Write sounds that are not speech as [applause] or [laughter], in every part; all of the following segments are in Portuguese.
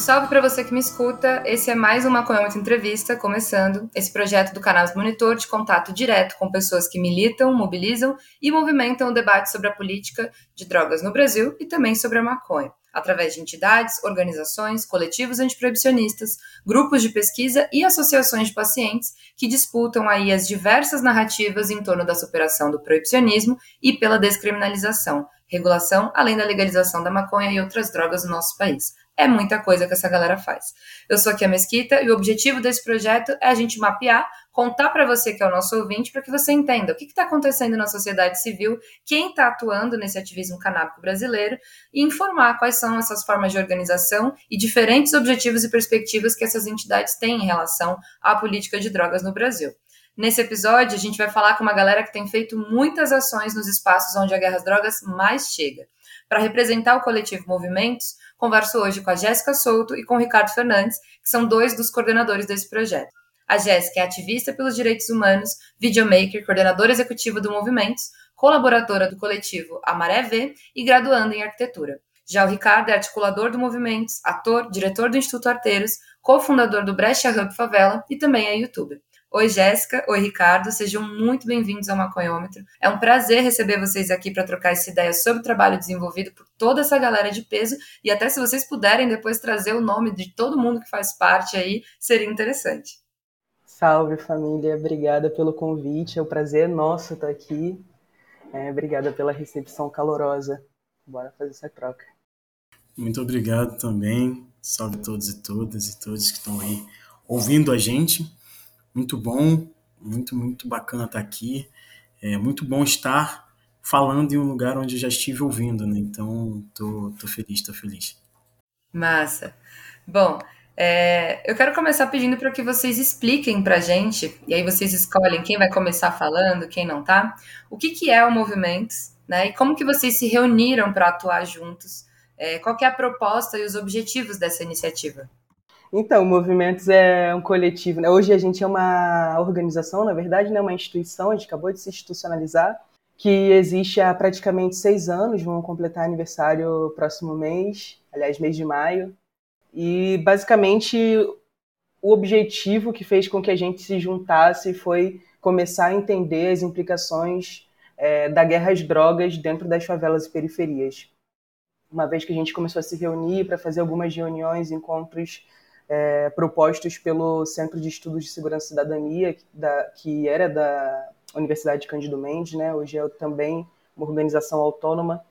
Salve para você que me escuta. Esse é mais uma Maconhômetro Entrevista, começando esse projeto do Canal Monitor de contato direto com pessoas que militam, mobilizam e movimentam o debate sobre a política de drogas no Brasil e também sobre a maconha, através de entidades, organizações, coletivos antiproibicionistas, grupos de pesquisa e associações de pacientes que disputam aí as diversas narrativas em torno da superação do proibicionismo e pela descriminalização, regulação, além da legalização da maconha e outras drogas no nosso país. É muita coisa que essa galera faz. Eu sou aqui a Mesquita e o objetivo desse projeto é a gente mapear, contar para você que é o nosso ouvinte, para que você entenda o que está acontecendo na sociedade civil, quem está atuando nesse ativismo canábico brasileiro e informar quais são essas formas de organização e diferentes objetivos e perspectivas que essas entidades têm em relação à política de drogas no Brasil. Nesse episódio, a gente vai falar com uma galera que tem feito muitas ações nos espaços onde a guerra às drogas mais chega. Para representar o coletivo Movimentos, converso hoje com a Jéssica Souto e com o Ricardo Fernandes, que são dois dos coordenadores desse projeto. A Jéssica é ativista pelos direitos humanos, videomaker, coordenadora executiva do Movimentos, colaboradora do coletivo Amaré V e graduanda em arquitetura. Já o Ricardo é articulador do Movimentos, ator, diretor do Instituto Arteiros, cofundador do Brecha Hub Favela e também é youtuber. Oi, Jéssica. Oi, Ricardo. Sejam muito bem-vindos ao Maconhômetro. É um prazer receber vocês aqui para trocar essa ideia sobre o trabalho desenvolvido por toda essa galera de peso e até se vocês puderem depois trazer o nome de todo mundo que faz parte aí, seria interessante. Salve, família. Obrigada pelo convite. É um prazer nosso estar aqui. É, obrigada pela recepção calorosa. Bora fazer essa troca. Muito obrigado também. Salve todos e todas e todos que estão aí ouvindo a gente muito bom, muito, muito bacana estar aqui. É muito bom estar falando em um lugar onde já estive ouvindo, né? Então, tô, tô feliz, tô feliz. Massa. Bom, é, eu quero começar pedindo para que vocês expliquem para a gente, e aí vocês escolhem quem vai começar falando, quem não tá, o que, que é o Movimentos, né? E como que vocês se reuniram para atuar juntos, é, qual que é a proposta e os objetivos dessa iniciativa? Então, o Movimentos é um coletivo. Né? Hoje a gente é uma organização, na verdade, né? uma instituição, a gente acabou de se institucionalizar, que existe há praticamente seis anos, vamos completar aniversário próximo mês, aliás, mês de maio. E, basicamente, o objetivo que fez com que a gente se juntasse foi começar a entender as implicações é, da guerra às drogas dentro das favelas e periferias. Uma vez que a gente começou a se reunir para fazer algumas reuniões, encontros é, propostos pelo Centro de Estudos de Segurança e Cidadania, da, que era da Universidade de Cândido Mendes, né? hoje é também uma organização autônoma.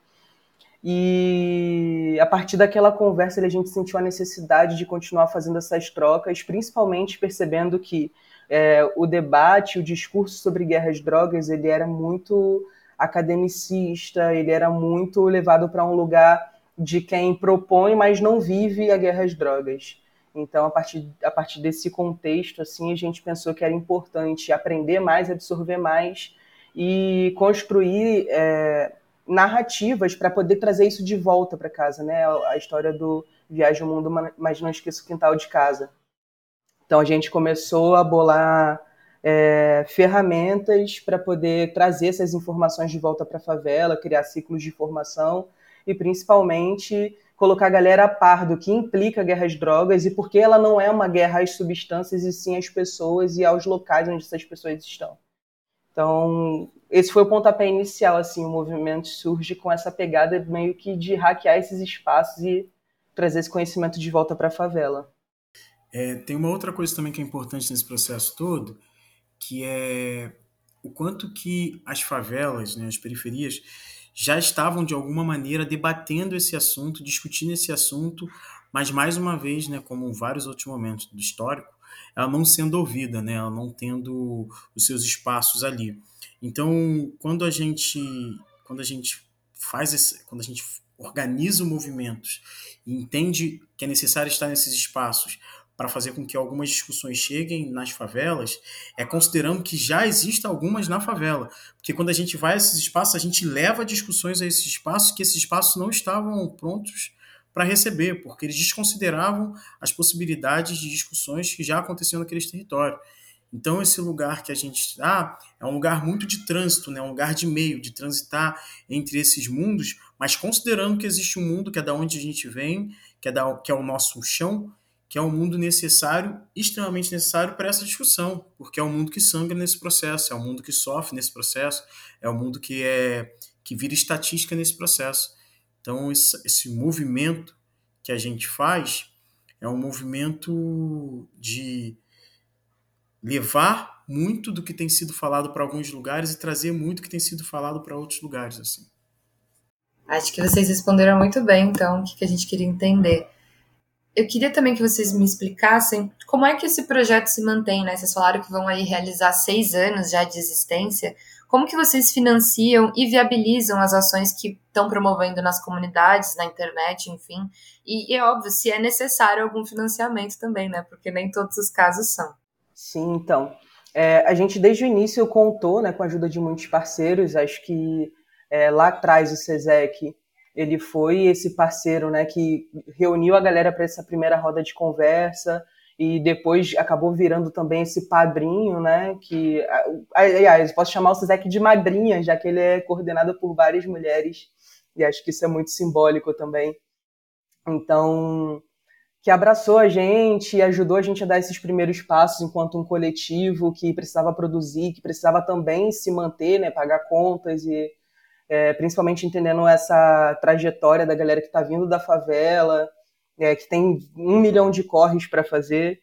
E a partir daquela conversa a gente sentiu a necessidade de continuar fazendo essas trocas, principalmente percebendo que é, o debate, o discurso sobre guerras drogas, ele era muito academicista, ele era muito levado para um lugar de quem propõe, mas não vive a guerra às drogas. Então, a partir, a partir desse contexto, assim, a gente pensou que era importante aprender mais, absorver mais e construir é, narrativas para poder trazer isso de volta para casa, né? A história do Viagem ao Mundo, mas não esqueça o quintal de casa. Então, a gente começou a bolar é, ferramentas para poder trazer essas informações de volta para a favela, criar ciclos de formação e, principalmente, colocar a galera a par do que implica a guerra às drogas e porque ela não é uma guerra às substâncias e sim às pessoas e aos locais onde essas pessoas estão. Então, esse foi o pontapé inicial, assim, o movimento surge com essa pegada meio que de hackear esses espaços e trazer esse conhecimento de volta para a favela. É, tem uma outra coisa também que é importante nesse processo todo, que é o quanto que as favelas, né, as periferias, já estavam de alguma maneira debatendo esse assunto, discutindo esse assunto, mas mais uma vez, né, como vários outros momentos do histórico, ela não sendo ouvida, né, ela não tendo os seus espaços ali. Então, quando a gente, quando a gente faz esse, quando a gente organiza movimentos e entende que é necessário estar nesses espaços para fazer com que algumas discussões cheguem nas favelas, é considerando que já existem algumas na favela. Porque quando a gente vai a esses espaços, a gente leva discussões a esses espaços que esses espaços não estavam prontos para receber, porque eles desconsideravam as possibilidades de discussões que já aconteciam naqueles territórios. Então, esse lugar que a gente está é um lugar muito de trânsito, né? um lugar de meio, de transitar entre esses mundos, mas considerando que existe um mundo que é da onde a gente vem, que é, da, que é o nosso chão, que é um mundo necessário, extremamente necessário para essa discussão, porque é um mundo que sangra nesse processo, é um mundo que sofre nesse processo, é um mundo que é que vira estatística nesse processo. Então esse, esse movimento que a gente faz é um movimento de levar muito do que tem sido falado para alguns lugares e trazer muito que tem sido falado para outros lugares assim. Acho que vocês responderam muito bem, então, o que a gente queria entender. Eu queria também que vocês me explicassem como é que esse projeto se mantém, né? Vocês falaram que vão aí realizar seis anos já de existência. Como que vocês financiam e viabilizam as ações que estão promovendo nas comunidades, na internet, enfim? E, e é óbvio, se é necessário algum financiamento também, né? Porque nem todos os casos são. Sim, então. É, a gente desde o início contou né, com a ajuda de muitos parceiros. Acho que é, lá atrás o SESEC ele foi esse parceiro né, que reuniu a galera para essa primeira roda de conversa e depois acabou virando também esse padrinho, né? Que, aliás, posso chamar o SESEC de madrinha, já que ele é coordenado por várias mulheres, e acho que isso é muito simbólico também. Então, que abraçou a gente e ajudou a gente a dar esses primeiros passos enquanto um coletivo que precisava produzir, que precisava também se manter, né, pagar contas e é, principalmente entendendo essa trajetória da galera que está vindo da favela, é, que tem um milhão de corres para fazer.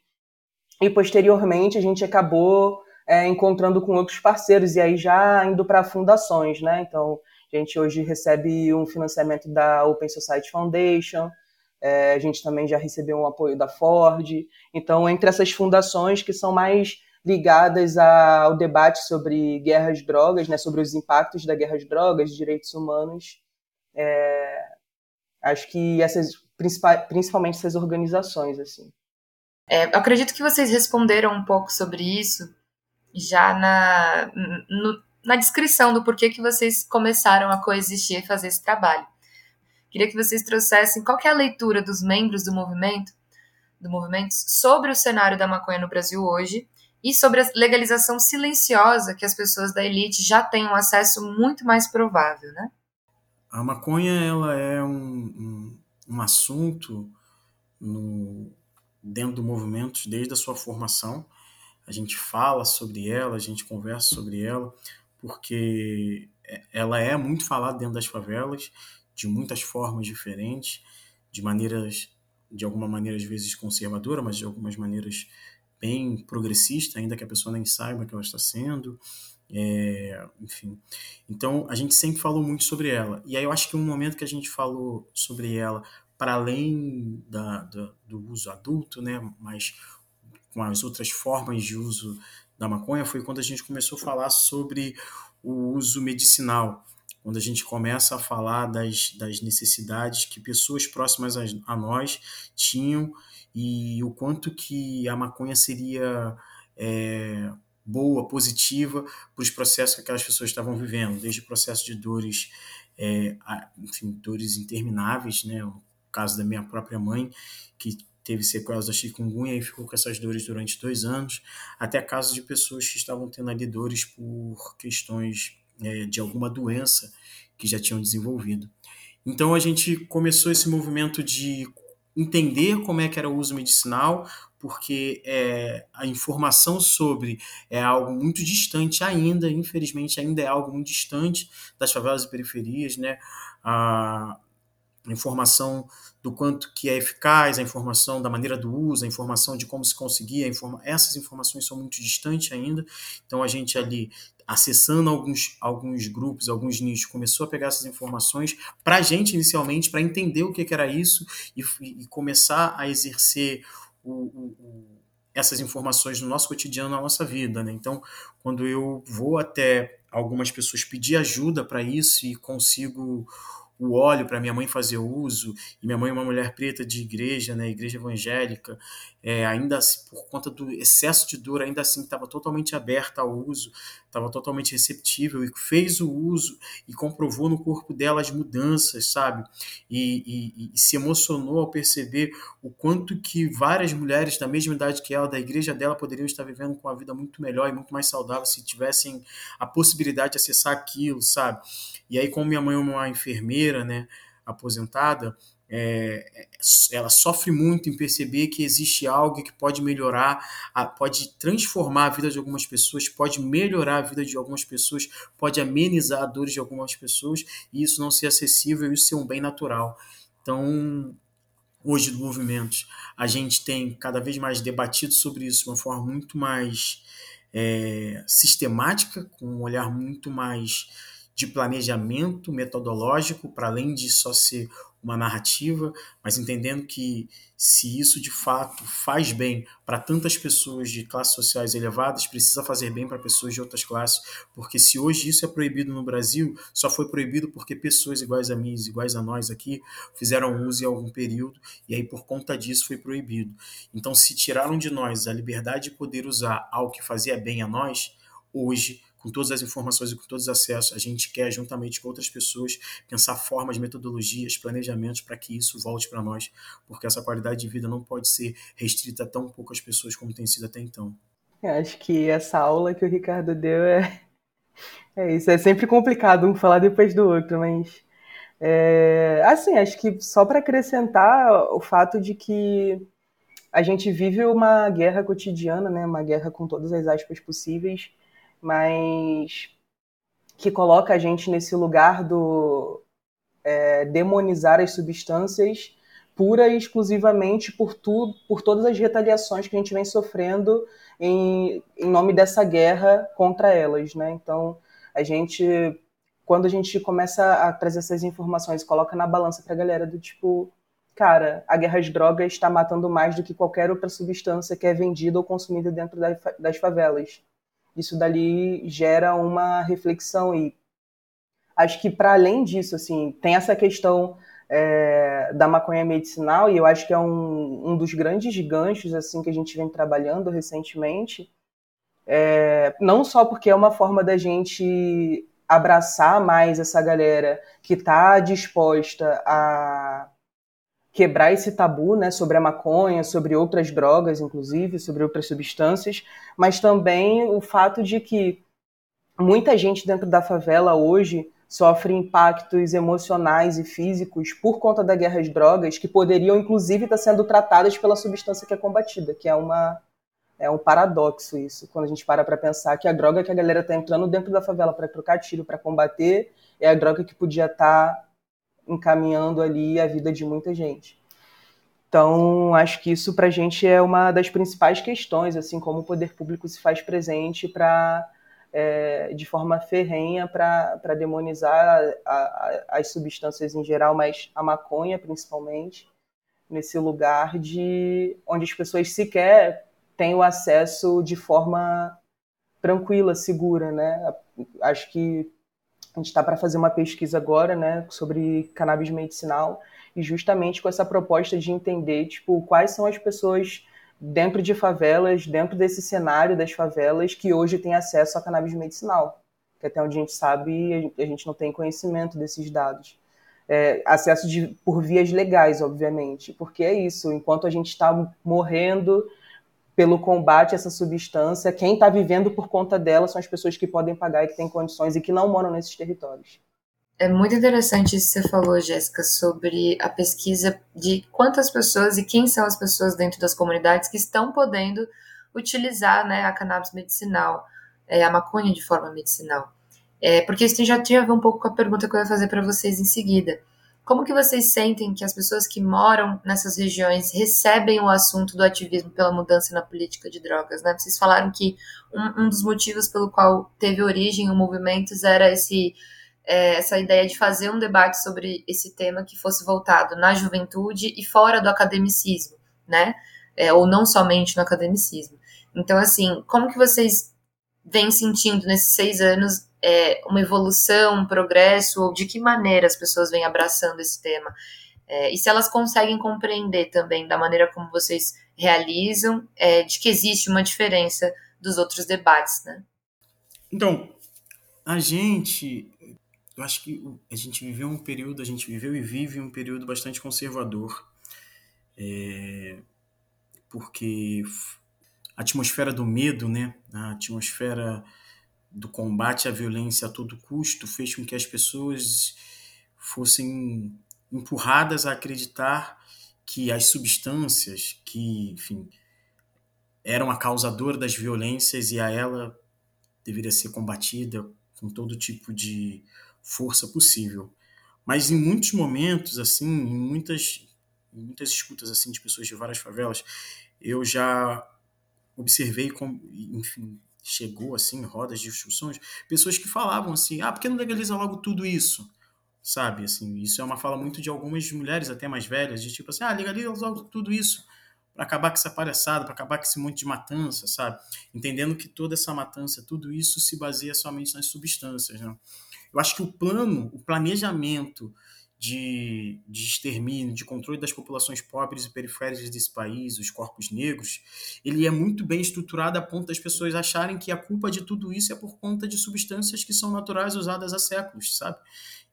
E posteriormente a gente acabou é, encontrando com outros parceiros e aí já indo para fundações, né? Então a gente hoje recebe um financiamento da Open Society Foundation, é, a gente também já recebeu um apoio da Ford. Então, entre essas fundações que são mais ligadas ao debate sobre guerras drogas, né, sobre os impactos da guerra às drogas, direitos humanos, é, acho que essas principalmente essas organizações assim. É, acredito que vocês responderam um pouco sobre isso já na, no, na descrição do porquê que vocês começaram a coexistir e fazer esse trabalho. Queria que vocês trouxessem qual é a leitura dos membros do movimento, do movimento sobre o cenário da maconha no Brasil hoje e sobre a legalização silenciosa que as pessoas da elite já têm um acesso muito mais provável, né? A maconha ela é um, um, um assunto no, dentro do movimento desde a sua formação. A gente fala sobre ela, a gente conversa sobre ela, porque ela é muito falada dentro das favelas de muitas formas diferentes, de maneiras, de alguma maneira às vezes conservadora, mas de algumas maneiras bem progressista, ainda que a pessoa nem saiba que ela está sendo. É, enfim. Então, a gente sempre falou muito sobre ela. E aí eu acho que um momento que a gente falou sobre ela, para além da, da, do uso adulto, né, mas com as outras formas de uso da maconha, foi quando a gente começou a falar sobre o uso medicinal quando a gente começa a falar das, das necessidades que pessoas próximas a, a nós tinham e o quanto que a maconha seria é, boa, positiva para os processos que aquelas pessoas estavam vivendo, desde o processo de dores, é, enfim, dores intermináveis, né? O caso da minha própria mãe, que teve sequelas da chikungunya e ficou com essas dores durante dois anos, até casos de pessoas que estavam tendo ali dores por questões é, de alguma doença que já tinham desenvolvido. Então a gente começou esse movimento de entender como é que era o uso medicinal, porque é, a informação sobre é algo muito distante ainda, infelizmente ainda é algo muito distante das favelas e periferias, né? A, informação do quanto que é eficaz, a informação da maneira do uso, a informação de como se conseguir, informa essas informações são muito distantes ainda. Então a gente ali acessando alguns, alguns grupos, alguns nichos, começou a pegar essas informações para a gente inicialmente, para entender o que, que, era isso e, e começar a exercer o, o, o, essas informações no nosso cotidiano, na nossa vida. Né? Então, quando eu vou até algumas pessoas pedir ajuda para isso e consigo o óleo para minha mãe fazer uso, e minha mãe é uma mulher preta de igreja, né, igreja evangélica, é, ainda assim, por conta do excesso de dor, ainda assim estava totalmente aberta ao uso, estava totalmente receptível e fez o uso e comprovou no corpo dela as mudanças, sabe? E, e, e se emocionou ao perceber o quanto que várias mulheres da mesma idade que ela, da igreja dela, poderiam estar vivendo com uma vida muito melhor e muito mais saudável se tivessem a possibilidade de acessar aquilo, sabe? E aí, como minha mãe é uma enfermeira, né, aposentada, é, ela sofre muito em perceber que existe algo que pode melhorar, pode transformar a vida de algumas pessoas, pode melhorar a vida de algumas pessoas, pode amenizar a dores de algumas pessoas e isso não ser acessível isso ser um bem natural. Então, hoje do movimento, a gente tem cada vez mais debatido sobre isso de uma forma muito mais é, sistemática, com um olhar muito mais de planejamento metodológico, para além de só ser uma narrativa, mas entendendo que se isso de fato faz bem para tantas pessoas de classes sociais elevadas, precisa fazer bem para pessoas de outras classes, porque se hoje isso é proibido no Brasil, só foi proibido porque pessoas iguais a mim, iguais a nós aqui, fizeram uso em algum período e aí por conta disso foi proibido. Então, se tiraram de nós a liberdade de poder usar algo que fazia bem a nós, hoje com todas as informações e com todos os acessos, a gente quer, juntamente com outras pessoas, pensar formas, metodologias, planejamentos para que isso volte para nós, porque essa qualidade de vida não pode ser restrita a tão poucas pessoas como tem sido até então. Eu acho que essa aula que o Ricardo deu é, é isso. É sempre complicado um falar depois do outro, mas. É, assim, acho que só para acrescentar o fato de que a gente vive uma guerra cotidiana, né? Uma guerra com todas as aspas possíveis mas que coloca a gente nesse lugar do é, demonizar as substâncias pura e exclusivamente por tudo, por todas as retaliações que a gente vem sofrendo em, em nome dessa guerra contra elas, né? Então, a gente quando a gente começa a trazer essas informações coloca na balança para a galera do tipo, cara, a guerra às drogas está matando mais do que qualquer outra substância que é vendida ou consumida dentro das favelas isso dali gera uma reflexão e acho que para além disso, assim, tem essa questão é, da maconha medicinal e eu acho que é um, um dos grandes ganchos assim que a gente vem trabalhando recentemente, é, não só porque é uma forma da gente abraçar mais essa galera que está disposta a quebrar esse tabu né, sobre a maconha, sobre outras drogas, inclusive, sobre outras substâncias, mas também o fato de que muita gente dentro da favela hoje sofre impactos emocionais e físicos por conta da guerra às drogas que poderiam, inclusive, estar sendo tratadas pela substância que é combatida, que é uma é um paradoxo isso, quando a gente para para pensar que a droga que a galera está entrando dentro da favela para trocar tiro, para combater, é a droga que podia estar tá encaminhando ali a vida de muita gente. Então, acho que isso para a gente é uma das principais questões, assim como o poder público se faz presente para é, de forma ferrenha para demonizar a, a, as substâncias em geral, mas a maconha principalmente, nesse lugar de onde as pessoas sequer têm o acesso de forma tranquila, segura, né? Acho que a gente está para fazer uma pesquisa agora, né, sobre cannabis medicinal e justamente com essa proposta de entender, tipo, quais são as pessoas dentro de favelas, dentro desse cenário das favelas que hoje têm acesso a cannabis medicinal, que até onde a gente sabe a gente não tem conhecimento desses dados. É, acesso de, por vias legais, obviamente, porque é isso. Enquanto a gente está morrendo pelo combate a essa substância, quem está vivendo por conta dela são as pessoas que podem pagar e que têm condições e que não moram nesses territórios. É muito interessante isso que você falou, Jéssica, sobre a pesquisa de quantas pessoas e quem são as pessoas dentro das comunidades que estão podendo utilizar né, a cannabis medicinal, é, a maconha de forma medicinal. É, porque isso já tinha a ver um pouco com a pergunta que eu ia fazer para vocês em seguida. Como que vocês sentem que as pessoas que moram nessas regiões recebem o assunto do ativismo pela mudança na política de drogas? Né? Vocês falaram que um, um dos motivos pelo qual teve origem o Movimentos era esse, é, essa ideia de fazer um debate sobre esse tema que fosse voltado na juventude e fora do academicismo, né? É, ou não somente no academicismo. Então, assim, como que vocês vêm sentindo nesses seis anos é, uma evolução, um progresso, ou de que maneira as pessoas vêm abraçando esse tema. É, e se elas conseguem compreender também da maneira como vocês realizam, é, de que existe uma diferença dos outros debates, né? Então, a gente, eu acho que a gente viveu um período, a gente viveu e vive um período bastante conservador, é, porque a atmosfera do medo, né, a atmosfera do combate à violência a todo custo fez com que as pessoas fossem empurradas a acreditar que as substâncias que, enfim, eram a causadora das violências e a ela deveria ser combatida com todo tipo de força possível. Mas em muitos momentos, assim, em muitas, em muitas escutas assim de pessoas de várias favelas, eu já observei como, enfim, chegou assim, rodas de discussões, pessoas que falavam assim: "Ah, por que não legaliza logo tudo isso?" Sabe, assim, isso é uma fala muito de algumas mulheres até mais velhas, de tipo assim: "Ah, legaliza logo tudo isso." para acabar com essa palhaçada, para acabar com esse monte de matança, sabe? Entendendo que toda essa matança, tudo isso se baseia somente nas substâncias, né? Eu acho que o plano, o planejamento de, de extermínio, de controle das populações pobres e periféricas desse país, os corpos negros, ele é muito bem estruturado a ponto das pessoas acharem que a culpa de tudo isso é por conta de substâncias que são naturais usadas há séculos, sabe?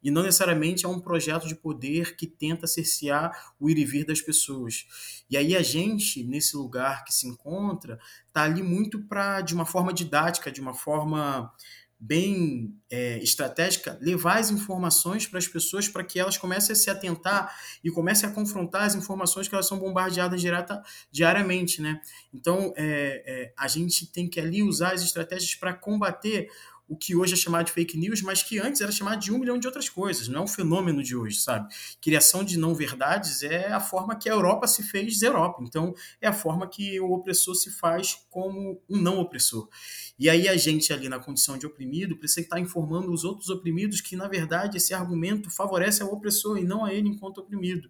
E não necessariamente é um projeto de poder que tenta cercear o ir e vir das pessoas. E aí a gente, nesse lugar que se encontra, está ali muito para, de uma forma didática, de uma forma bem é, estratégica, levar as informações para as pessoas para que elas comecem a se atentar e comecem a confrontar as informações que elas são bombardeadas direta, diariamente, né? Então, é, é, a gente tem que ali usar as estratégias para combater o que hoje é chamado de fake news, mas que antes era chamado de um milhão de outras coisas. Não é um fenômeno de hoje, sabe? Criação de não verdades é a forma que a Europa se fez Europa. Então, é a forma que o opressor se faz como um não opressor. E aí a gente ali na condição de oprimido precisa estar informando os outros oprimidos que, na verdade, esse argumento favorece ao opressor e não a ele enquanto oprimido.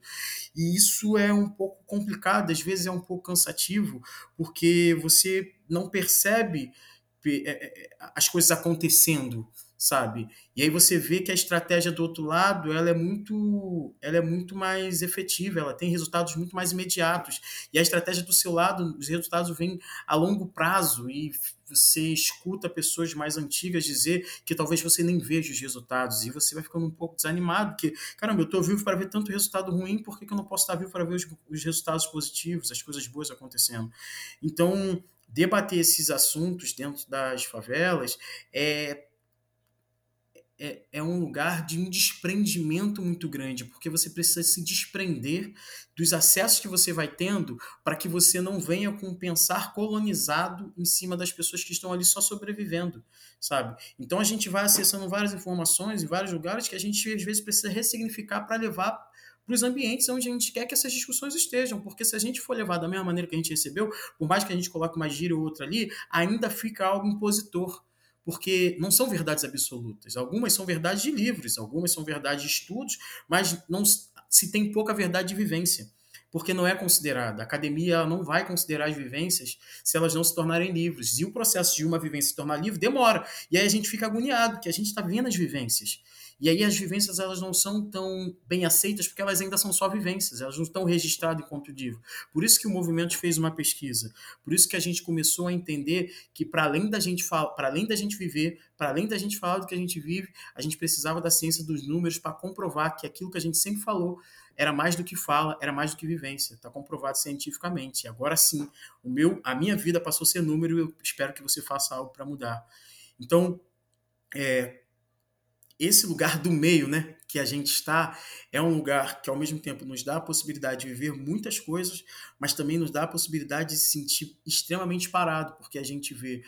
E isso é um pouco complicado, às vezes é um pouco cansativo, porque você não percebe é, é, as coisas acontecendo, sabe? E aí você vê que a estratégia do outro lado, ela é muito, ela é muito mais efetiva, ela tem resultados muito mais imediatos. E a estratégia do seu lado, os resultados vêm a longo prazo e você escuta pessoas mais antigas dizer que talvez você nem veja os resultados e você vai ficando um pouco desanimado, porque, caramba, eu estou vivo para ver tanto resultado ruim, por que, que eu não posso estar vivo para ver os, os resultados positivos, as coisas boas acontecendo? Então, debater esses assuntos dentro das favelas é, é, é, um lugar de um desprendimento muito grande, porque você precisa se desprender dos acessos que você vai tendo para que você não venha com pensar colonizado em cima das pessoas que estão ali só sobrevivendo, sabe? Então a gente vai acessando várias informações em vários lugares que a gente às vezes precisa ressignificar para levar para os ambientes onde a gente quer que essas discussões estejam, porque se a gente for levar da mesma maneira que a gente recebeu, por mais que a gente coloque uma gíria ou outra ali, ainda fica algo impositor, porque não são verdades absolutas. Algumas são verdades de livros, algumas são verdades de estudos, mas não se tem pouca verdade de vivência porque não é considerada. A academia não vai considerar as vivências se elas não se tornarem livros. E o processo de uma vivência se tornar livre demora. E aí a gente fica agoniado, porque a gente está vendo as vivências. E aí as vivências elas não são tão bem aceitas porque elas ainda são só vivências, elas não estão registradas enquanto livro. Por isso que o movimento fez uma pesquisa. Por isso que a gente começou a entender que para além da gente para além da gente viver, para além da gente falar do que a gente vive, a gente precisava da ciência dos números para comprovar que aquilo que a gente sempre falou era mais do que fala, era mais do que vivência. Está comprovado cientificamente. E agora sim, o meu, a minha vida passou a ser número e eu espero que você faça algo para mudar. Então, é, esse lugar do meio, né, que a gente está, é um lugar que ao mesmo tempo nos dá a possibilidade de viver muitas coisas, mas também nos dá a possibilidade de se sentir extremamente parado, porque a gente vê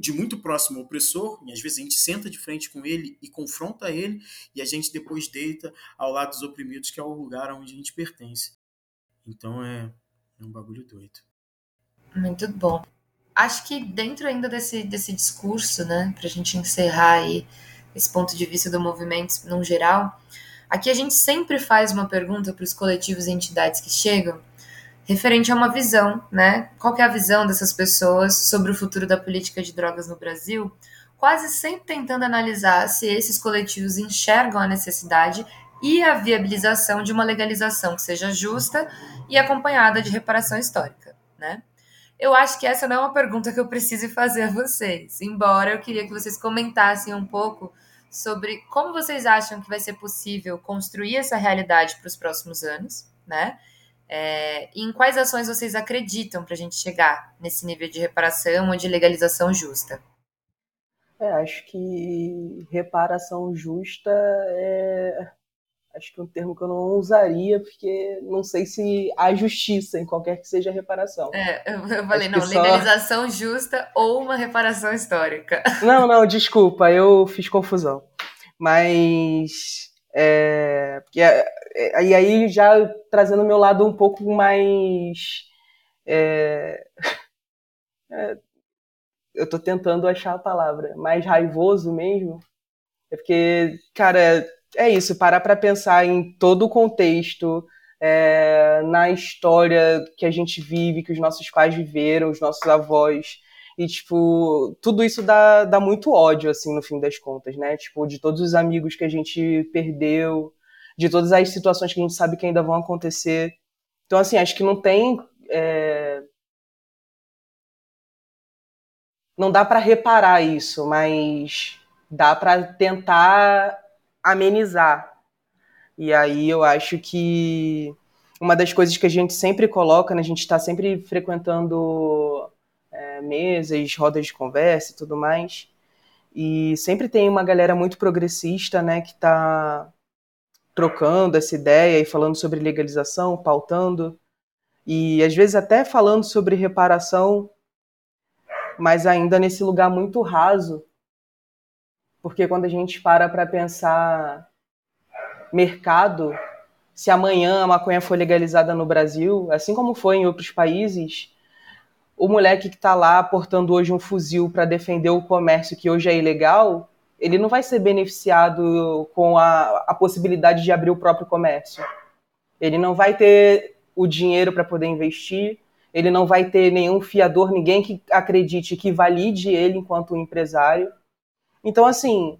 de muito próximo o opressor, e às vezes a gente senta de frente com ele e confronta ele, e a gente depois deita ao lado dos oprimidos, que é o lugar onde a gente pertence. Então é, é um bagulho doido. Muito bom. Acho que dentro ainda desse, desse discurso, né, para a gente encerrar aí esse ponto de vista do movimento no geral, aqui a gente sempre faz uma pergunta para os coletivos e entidades que chegam, referente a uma visão, né? Qual é a visão dessas pessoas sobre o futuro da política de drogas no Brasil? Quase sempre tentando analisar se esses coletivos enxergam a necessidade e a viabilização de uma legalização que seja justa e acompanhada de reparação histórica, né? Eu acho que essa não é uma pergunta que eu precise fazer a vocês, embora eu queria que vocês comentassem um pouco sobre como vocês acham que vai ser possível construir essa realidade para os próximos anos, né? É, e em quais ações vocês acreditam para a gente chegar nesse nível de reparação ou de legalização justa? É, acho que reparação justa é acho que é um termo que eu não usaria, porque não sei se há justiça em qualquer que seja a reparação. É, eu falei, não, legalização só... justa ou uma reparação histórica. [laughs] Não, não, desculpa, eu fiz confusão. Mas. É, é, e aí, já trazendo o meu lado um pouco mais. É, [laughs] é, eu tô tentando achar a palavra, mais raivoso mesmo. É porque, cara, é isso, parar para pensar em todo o contexto, é, na história que a gente vive, que os nossos pais viveram, os nossos avós. E, tipo, tudo isso dá, dá muito ódio, assim, no fim das contas, né? Tipo, de todos os amigos que a gente perdeu, de todas as situações que a gente sabe que ainda vão acontecer. Então, assim, acho que não tem. É... Não dá para reparar isso, mas dá para tentar amenizar. E aí eu acho que uma das coisas que a gente sempre coloca, né, a gente está sempre frequentando é, mesas, rodas de conversa e tudo mais, e sempre tem uma galera muito progressista, né, que está trocando essa ideia e falando sobre legalização, pautando, e às vezes até falando sobre reparação, mas ainda nesse lugar muito raso porque quando a gente para para pensar mercado, se amanhã a maconha for legalizada no Brasil, assim como foi em outros países, o moleque que está lá portando hoje um fuzil para defender o comércio que hoje é ilegal, ele não vai ser beneficiado com a, a possibilidade de abrir o próprio comércio. Ele não vai ter o dinheiro para poder investir, ele não vai ter nenhum fiador, ninguém que acredite que valide ele enquanto empresário. Então, assim,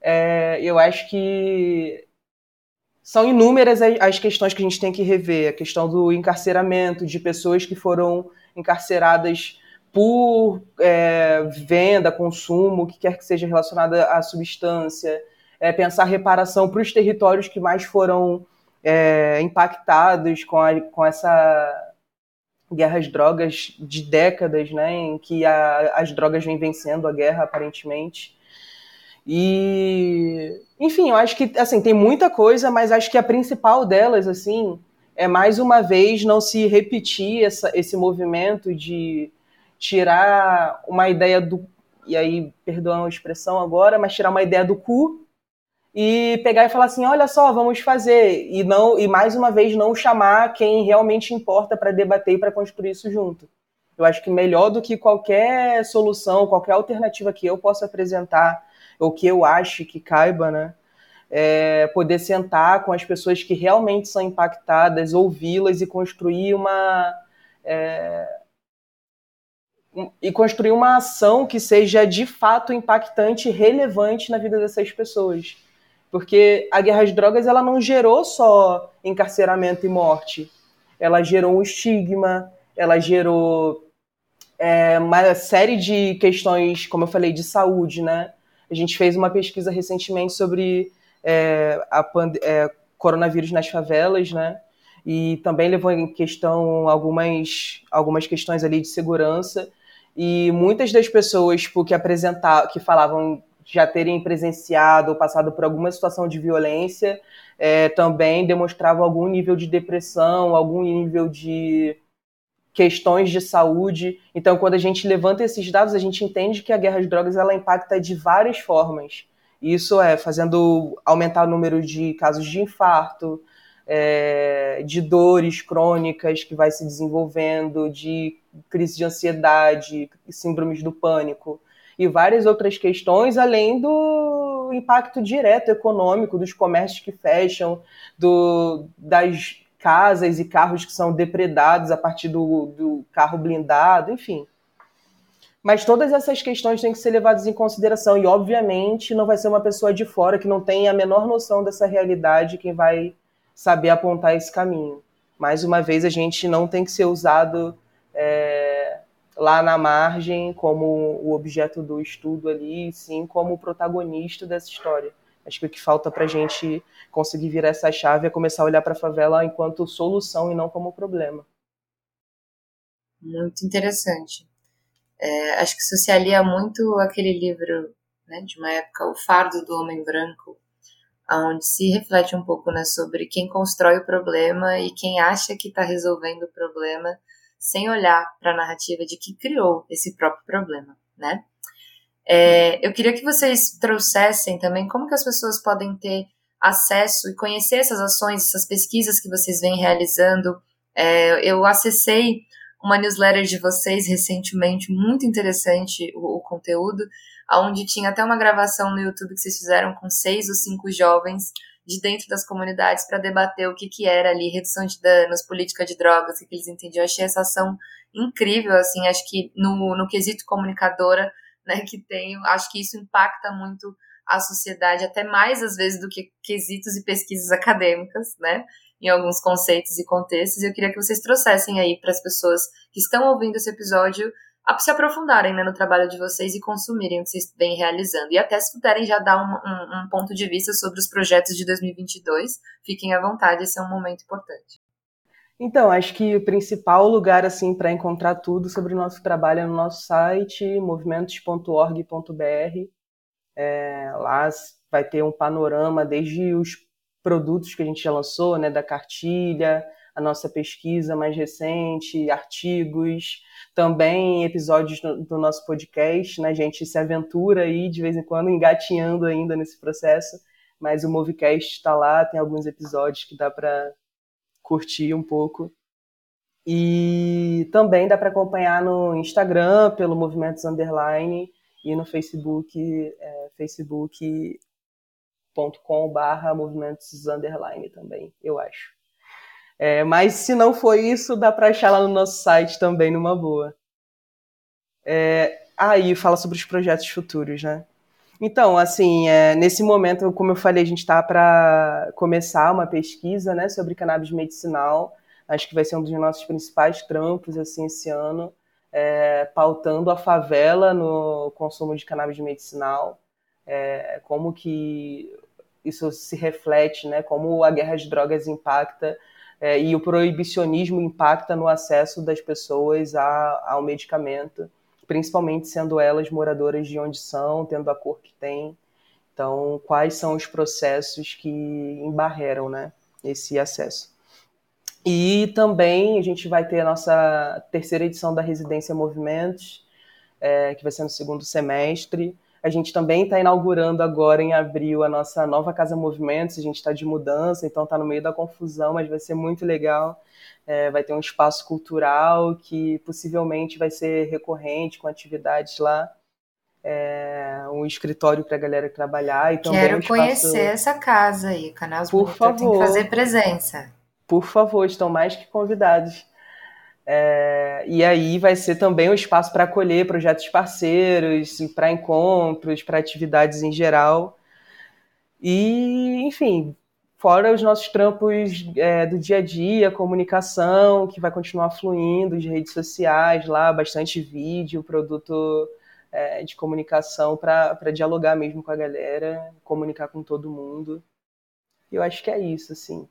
é, eu acho que são inúmeras as questões que a gente tem que rever. A questão do encarceramento, de pessoas que foram encarceradas por é, venda, consumo, o que quer que seja relacionado à substância. É, pensar reparação para os territórios que mais foram é, impactados com, a, com essa guerra às drogas de décadas, né, em que a, as drogas vêm vencendo a guerra, aparentemente. E, enfim, eu acho que assim tem muita coisa, mas acho que a principal delas assim é mais uma vez não se repetir essa, esse movimento de tirar uma ideia do e aí perdoam a expressão agora, mas tirar uma ideia do cu e pegar e falar assim, olha só, vamos fazer e não e mais uma vez não chamar quem realmente importa para debater e para construir isso junto. Eu acho que melhor do que qualquer solução, qualquer alternativa que eu possa apresentar ou que eu acho que caiba, né? É poder sentar com as pessoas que realmente são impactadas, ouvi-las e construir uma é, e construir uma ação que seja de fato impactante e relevante na vida dessas pessoas. Porque a guerra às drogas ela não gerou só encarceramento e morte. Ela gerou um estigma, ela gerou é, uma série de questões, como eu falei, de saúde, né? A gente fez uma pesquisa recentemente sobre é, a é, coronavírus nas favelas, né? E também levou em questão algumas, algumas questões ali de segurança. E muitas das pessoas tipo, que apresentavam, que falavam já terem presenciado ou passado por alguma situação de violência, é, também demonstravam algum nível de depressão, algum nível de questões de saúde. Então, quando a gente levanta esses dados, a gente entende que a guerra às drogas ela impacta de várias formas. Isso é fazendo aumentar o número de casos de infarto, é, de dores crônicas que vai se desenvolvendo, de crise de ansiedade, síndromes do pânico e várias outras questões, além do impacto direto econômico dos comércios que fecham, do, das casas e carros que são depredados a partir do, do carro blindado, enfim. Mas todas essas questões têm que ser levadas em consideração e, obviamente, não vai ser uma pessoa de fora que não tem a menor noção dessa realidade quem vai saber apontar esse caminho. Mais uma vez, a gente não tem que ser usado é, lá na margem como o objeto do estudo ali, sim como o protagonista dessa história. Acho que o que falta para a gente conseguir virar essa chave é começar a olhar para a favela enquanto solução e não como problema. Muito interessante. É, acho que isso se alia muito aquele livro né, de uma época, O Fardo do Homem Branco, onde se reflete um pouco né, sobre quem constrói o problema e quem acha que está resolvendo o problema sem olhar para a narrativa de que criou esse próprio problema, né? É, eu queria que vocês trouxessem também como que as pessoas podem ter acesso e conhecer essas ações, essas pesquisas que vocês vêm realizando. É, eu acessei uma newsletter de vocês recentemente, muito interessante o, o conteúdo, onde tinha até uma gravação no YouTube que vocês fizeram com seis ou cinco jovens de dentro das comunidades para debater o que, que era ali redução de danos, política de drogas, o que eles entendiam. Eu achei essa ação incrível, assim, acho que no, no quesito comunicadora, né, que tenho, acho que isso impacta muito a sociedade, até mais às vezes do que quesitos e pesquisas acadêmicas, né, em alguns conceitos e contextos. E eu queria que vocês trouxessem aí para as pessoas que estão ouvindo esse episódio a se aprofundarem né, no trabalho de vocês e consumirem o que vocês vêm realizando. E até se puderem já dar um, um, um ponto de vista sobre os projetos de 2022, fiquem à vontade, esse é um momento importante. Então, acho que o principal lugar assim para encontrar tudo sobre o nosso trabalho é no nosso site, movimentos.org.br. É, lá vai ter um panorama desde os produtos que a gente já lançou, né, da cartilha, a nossa pesquisa mais recente, artigos, também episódios do nosso podcast, né? A gente se aventura aí de vez em quando, engatinhando ainda nesse processo, mas o Movecast está lá, tem alguns episódios que dá para curtir um pouco. E também dá para acompanhar no Instagram, pelo Movimentos Underline, e no Facebook, é, facebook.com.br Movimentos Underline também, eu acho. É, mas se não for isso, dá para achar lá no nosso site também, numa boa. É, aí fala sobre os projetos futuros, né? Então, assim, é, nesse momento, como eu falei, a gente está para começar uma pesquisa né, sobre cannabis medicinal. Acho que vai ser um dos nossos principais trampos assim, esse ano, é, pautando a favela no consumo de cannabis medicinal. É, como que isso se reflete, né, como a guerra de drogas impacta é, e o proibicionismo impacta no acesso das pessoas a, ao medicamento, principalmente sendo elas moradoras de onde são, tendo a cor que têm. Então, quais são os processos que embarreram né, esse acesso? E também a gente vai ter a nossa terceira edição da Residência Movimentos, é, que vai ser no segundo semestre. A gente também está inaugurando agora em abril a nossa nova Casa Movimentos. A gente está de mudança, então está no meio da confusão, mas vai ser muito legal. É, vai ter um espaço cultural que possivelmente vai ser recorrente com atividades lá. É, um escritório para a galera trabalhar e também Quero um espaço... conhecer essa casa aí, Canal Por favor. Tem que fazer presença. Por favor, estão mais que convidados. É, e aí vai ser também um espaço para acolher projetos parceiros, para encontros, para atividades em geral. E, enfim, fora os nossos trampos é, do dia a dia, comunicação, que vai continuar fluindo, de redes sociais lá, bastante vídeo, produto é, de comunicação para dialogar mesmo com a galera, comunicar com todo mundo. Eu acho que é isso, assim.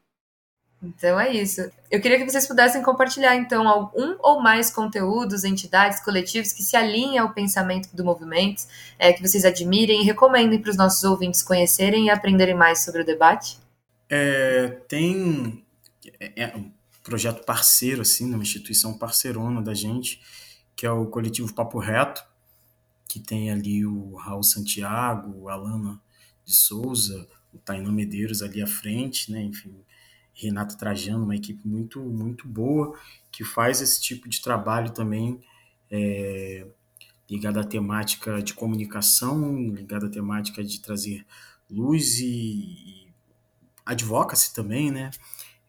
Então é isso. Eu queria que vocês pudessem compartilhar, então, um ou mais conteúdos, entidades, coletivos que se alinhem ao pensamento do movimento, é, que vocês admirem e recomendem para os nossos ouvintes conhecerem e aprenderem mais sobre o debate. É, tem é, é um projeto parceiro, assim, uma instituição parceirona da gente, que é o coletivo Papo Reto, que tem ali o Raul Santiago, a Alana de Souza, o Tainan Medeiros ali à frente, né, enfim, Renato Trajano, uma equipe muito, muito boa, que faz esse tipo de trabalho também é, ligado à temática de comunicação, ligado à temática de trazer luz e, e advocacy também, né?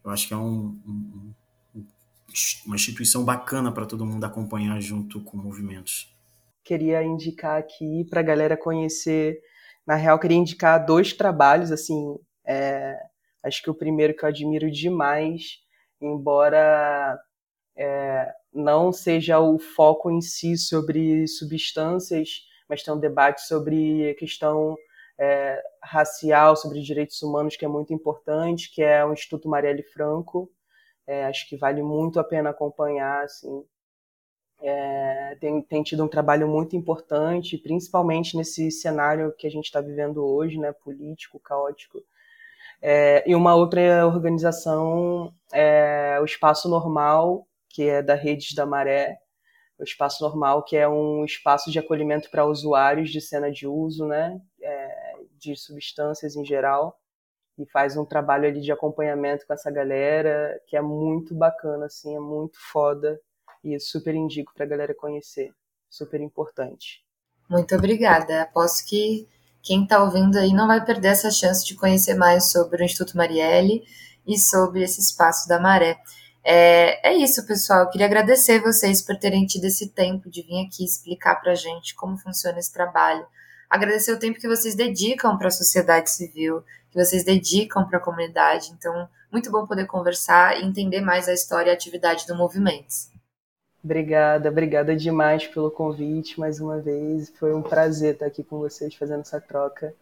Eu acho que é um, um, uma instituição bacana para todo mundo acompanhar junto com movimentos. Queria indicar aqui para a galera conhecer, na real, queria indicar dois trabalhos, assim, é, Acho que o primeiro que eu admiro demais, embora é, não seja o foco em si sobre substâncias, mas tem um debate sobre questão é, racial, sobre direitos humanos, que é muito importante, que é o Instituto Marielle Franco. É, acho que vale muito a pena acompanhar, assim. É, tem, tem tido um trabalho muito importante, principalmente nesse cenário que a gente está vivendo hoje, né, político, caótico É, e uma outra organização é o Espaço Normal, que é da Redes da Maré, o Espaço Normal, que é um espaço de acolhimento para usuários de cena de uso, né, é, de substâncias em geral, e faz um trabalho ali de acompanhamento com essa galera, que é muito bacana, assim, é muito foda, e super indico para a galera conhecer, super importante. Muito obrigada, aposto que quem está ouvindo aí não vai perder essa chance de conhecer mais sobre o Instituto Marielle e sobre esse espaço da Maré. É, é isso, pessoal. Eu queria agradecer vocês por terem tido esse tempo de vir aqui explicar para a gente como funciona esse trabalho. Agradecer o tempo que vocês dedicam para a sociedade civil, que vocês dedicam para a comunidade. Então, muito bom poder conversar e entender mais a história e a atividade do Movimentos. Obrigada, obrigada demais pelo convite mais uma vez. Foi um prazer estar aqui com vocês fazendo essa troca.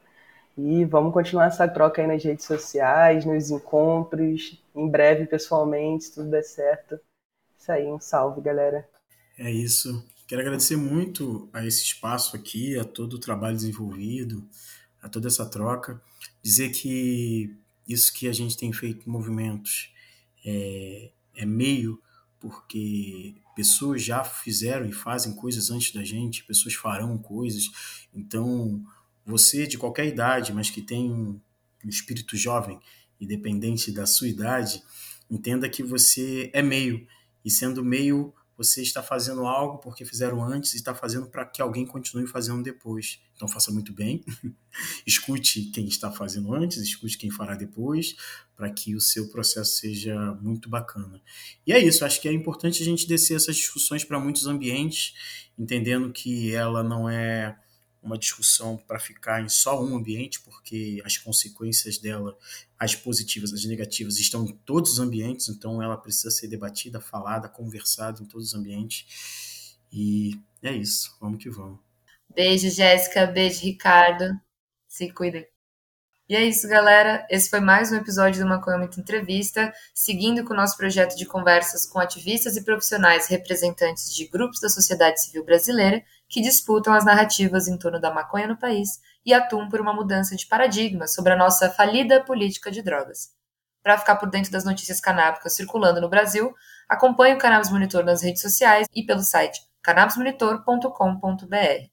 E vamos continuar essa troca aí nas redes sociais, nos encontros, em breve pessoalmente, se tudo der certo. Isso aí, um salve, galera. É isso. Quero agradecer muito a esse espaço aqui, a todo o trabalho desenvolvido, a toda essa troca. Dizer que isso que a gente tem feito movimentos é, é meio porque pessoas já fizeram e fazem coisas antes da gente, pessoas farão coisas. Então, você de qualquer idade, mas que tem um espírito jovem, independente da sua idade, entenda que você é meio. E sendo meio, você está fazendo algo porque fizeram antes e está fazendo para que alguém continue fazendo depois. Então faça muito bem. [laughs] escute quem está fazendo antes, escute quem fará depois, para que o seu processo seja muito bacana. E é isso, acho que é importante a gente descer essas discussões para muitos ambientes, entendendo que ela não é uma discussão para ficar em só um ambiente, porque as consequências dela, as positivas, as negativas, estão em todos os ambientes, então ela precisa ser debatida, falada, conversada em todos os ambientes. E é isso, vamos que vamos. Beijo, Jéssica, beijo, Ricardo. Se cuidem. E é isso, galera. Esse foi mais um episódio do Maconhamento Entrevista, seguindo com o nosso projeto de conversas com ativistas e profissionais representantes de grupos da sociedade civil brasileira que disputam as narrativas em torno da maconha no país e atuam por uma mudança de paradigma sobre a nossa falida política de drogas. Para ficar por dentro das notícias canábicas circulando no Brasil, acompanhe o Cannabis Monitor nas redes sociais e pelo site cannabismonitor.com.br.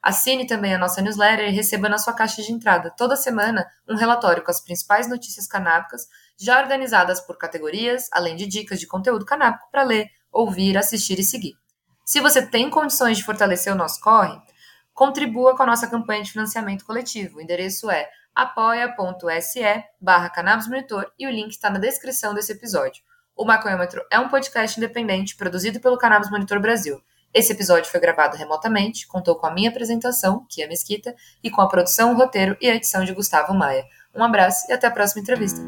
Assine também a nossa newsletter e receba na sua caixa de entrada toda semana um relatório com as principais notícias canábicas, já organizadas por categorias, além de dicas de conteúdo canábico para ler, ouvir, assistir e seguir. Se você tem condições de fortalecer o nosso corre, contribua com a nossa campanha de financiamento coletivo. O endereço é apoia.se barra Monitor e o link está na descrição desse episódio. O Maconhômetro é um podcast independente produzido pelo Cannabis Monitor Brasil. Esse episódio foi gravado remotamente, contou com a minha apresentação, que é Mesquita, e com a produção, o roteiro e a edição de Gustavo Maia. Um abraço e até a próxima entrevista.